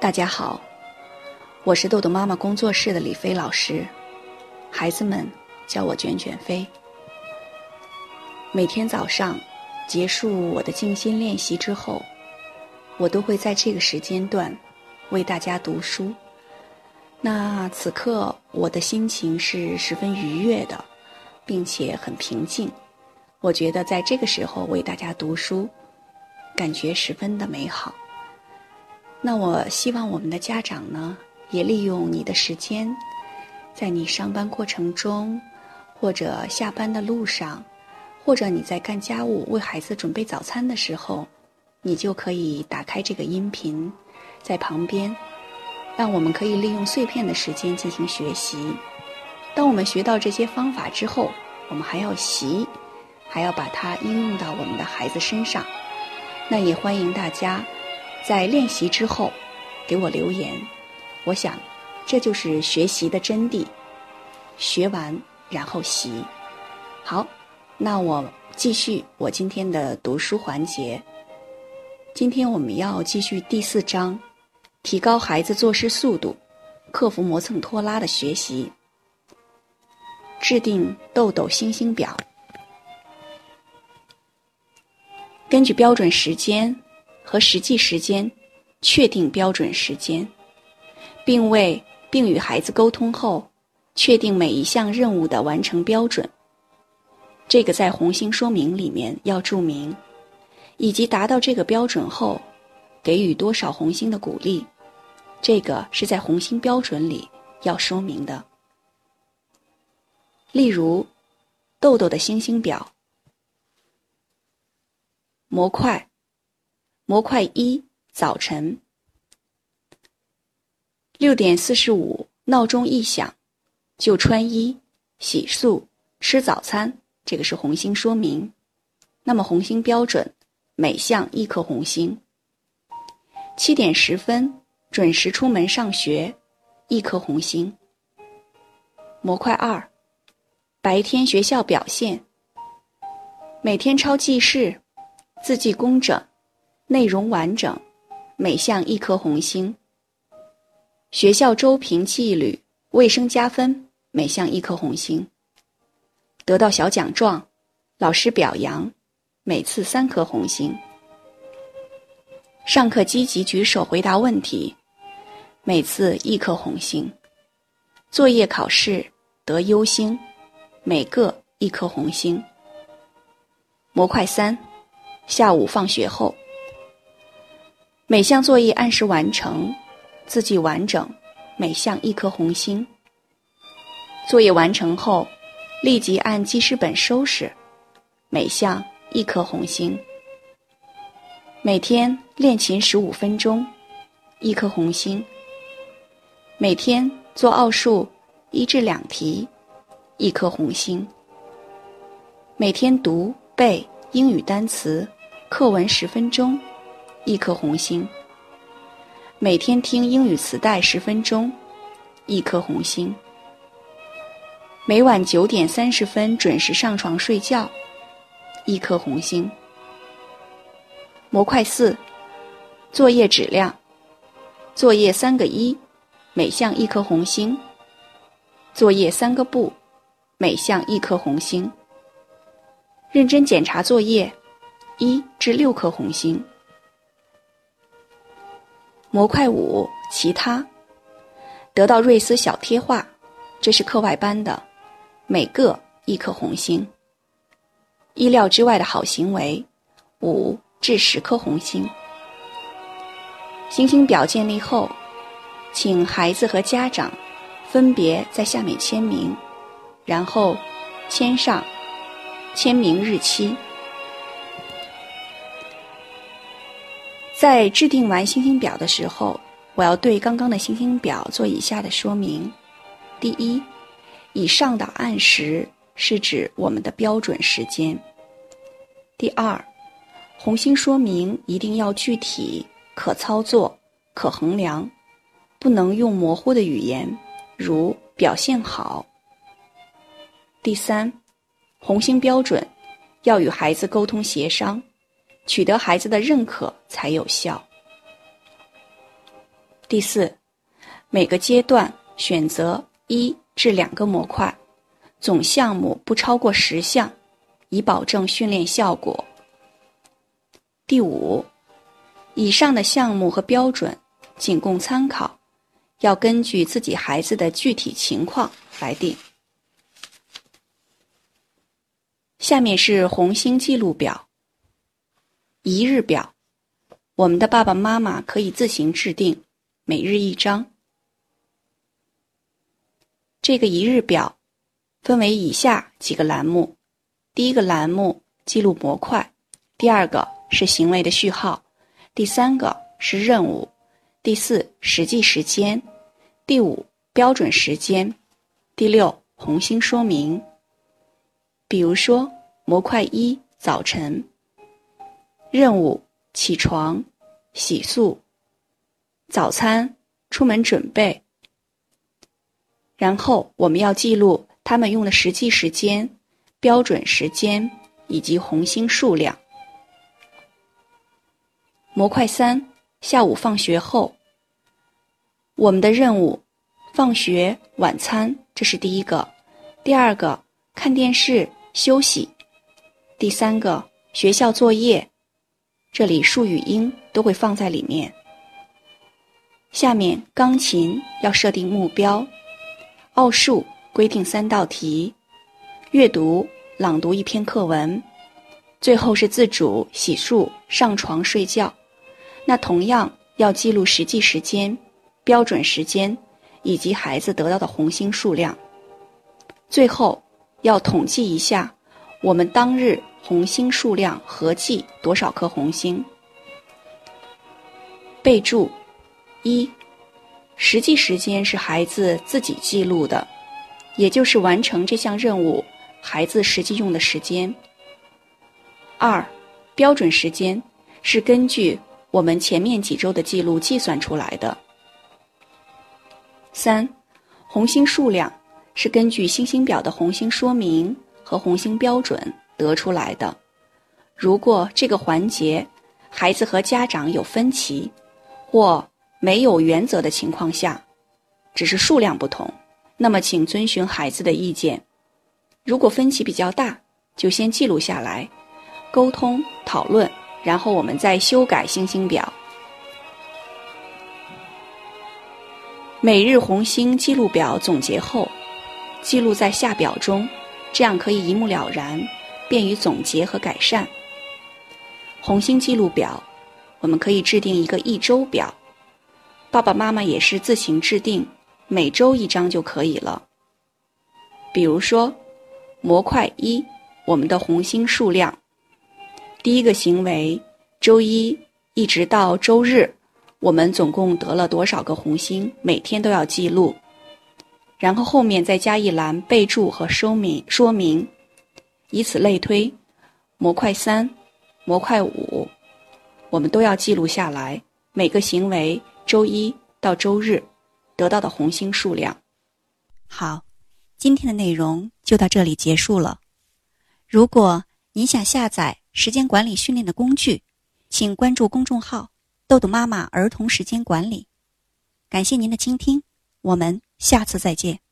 大家好，我是豆豆妈妈工作室的李飞老师，孩子们叫我卷卷飞。每天早上结束我的静心练习之后，我都会在这个时间段为大家读书。那此刻我的心情是十分愉悦的，并且很平静。我觉得在这个时候为大家读书，感觉十分的美好。那我希望我们的家长呢，也利用你的时间，在你上班过程中，或者下班的路上，或者你在干家务、为孩子准备早餐的时候，你就可以打开这个音频，在旁边，让我们可以利用碎片的时间进行学习。当我们学到这些方法之后，我们还要习，还要把它应用到我们的孩子身上。那也欢迎大家。在练习之后，给我留言。我想，这就是学习的真谛。学完然后习。好，那我继续我今天的读书环节。今天我们要继续第四章，提高孩子做事速度，克服磨蹭拖拉的学习。制定豆豆星星表，根据标准时间。和实际时间确定标准时间，并为并与孩子沟通后，确定每一项任务的完成标准。这个在红星说明里面要注明，以及达到这个标准后，给予多少红星的鼓励，这个是在红星标准里要说明的。例如，豆豆的星星表模块。模块一：早晨，六点四十五，闹钟一响，就穿衣、洗漱、吃早餐。这个是红星说明。那么红星标准，每项一颗红星。七点十分，准时出门上学，一颗红星。模块二：白天学校表现，每天抄记事，字迹工整。内容完整，每项一颗红星。学校周评纪律、卫生加分，每项一颗红星。得到小奖状，老师表扬，每次三颗红星。上课积极举手回答问题，每次一颗红星。作业考试得优星，每个一颗红星。模块三，下午放学后。每项作业按时完成，字迹完整，每项一颗红星。作业完成后，立即按记事本收拾，每项一颗红星。每天练琴十五分钟，一颗红星。每天做奥数一至两题，一颗红星。每天读背英语单词课文十分钟。一颗红星。每天听英语磁带十分钟，一颗红星。每晚九点三十分准时上床睡觉，一颗红星。模块四，作业质量。作业三个一，每项一颗红星。作业三个不，每项一颗红星。认真检查作业，一至六颗红星。模块五，其他，得到瑞思小贴画，这是课外班的，每个一颗红星。意料之外的好行为，五至十颗红星。星星表建立后，请孩子和家长分别在下面签名，然后签上签名日期。在制定完星星表的时候，我要对刚刚的星星表做以下的说明：第一，以上的按时是指我们的标准时间；第二，红星说明一定要具体、可操作、可衡量，不能用模糊的语言，如表现好；第三，红星标准要与孩子沟通协商。取得孩子的认可才有效。第四，每个阶段选择一至两个模块，总项目不超过十项，以保证训练效果。第五，以上的项目和标准仅供参考，要根据自己孩子的具体情况来定。下面是红星记录表。一日表，我们的爸爸妈妈可以自行制定，每日一张。这个一日表分为以下几个栏目：第一个栏目记录模块，第二个。是行为的序号，第三个是任务，第四实际时间，第五标准时间，第六红星说明。比如说模块一早晨，任务起床、洗漱、早餐、出门准备，然后我们要记录他们用的实际时间、标准时间以及红星数量。模块三，下午放学后，我们的任务，放学、晚餐，这是第一个；第二个，看电视、休息；第三个，学校作业，这里数语音都会放在里面。下面钢琴要设定目标，奥数规定三道题，阅读朗读一篇课文，最后是自主洗漱、上床睡觉。那同样要记录实际时间、标准时间以及孩子得到的红星数量。最后要统计一下我们当日红星数量合计多少颗红星。备注：一、实际时间是孩子自己记录的，也就是完成这项任务孩子实际用的时间。二、标准时间是根据。我们前面几周的记录计算出来的。三，红星数量是根据星星表的红星说明和红星标准得出来的。如果这个环节孩子和家长有分歧，或没有原则的情况下，只是数量不同，那么请遵循孩子的意见。如果分歧比较大，就先记录下来，沟通讨论。然后我们再修改星星表，每日红星记录表总结后，记录在下表中，这样可以一目了然，便于总结和改善。红星记录表，我们可以制定一个一周表，爸爸妈妈也是自行制定，每周一张就可以了。比如说，模块一，我们的红星数量。第一个行为，周一一直到周日，我们总共得了多少个红星？每天都要记录，然后后面再加一栏备注和说明说明，以此类推。模块三、模块五，我们都要记录下来每个行为周一到周日得到的红星数量。好，今天的内容就到这里结束了。如果你想下载，时间管理训练的工具，请关注公众号“豆豆妈妈儿童时间管理”。感谢您的倾听，我们下次再见。